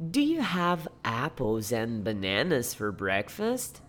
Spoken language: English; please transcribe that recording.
Do you have apples and bananas for breakfast?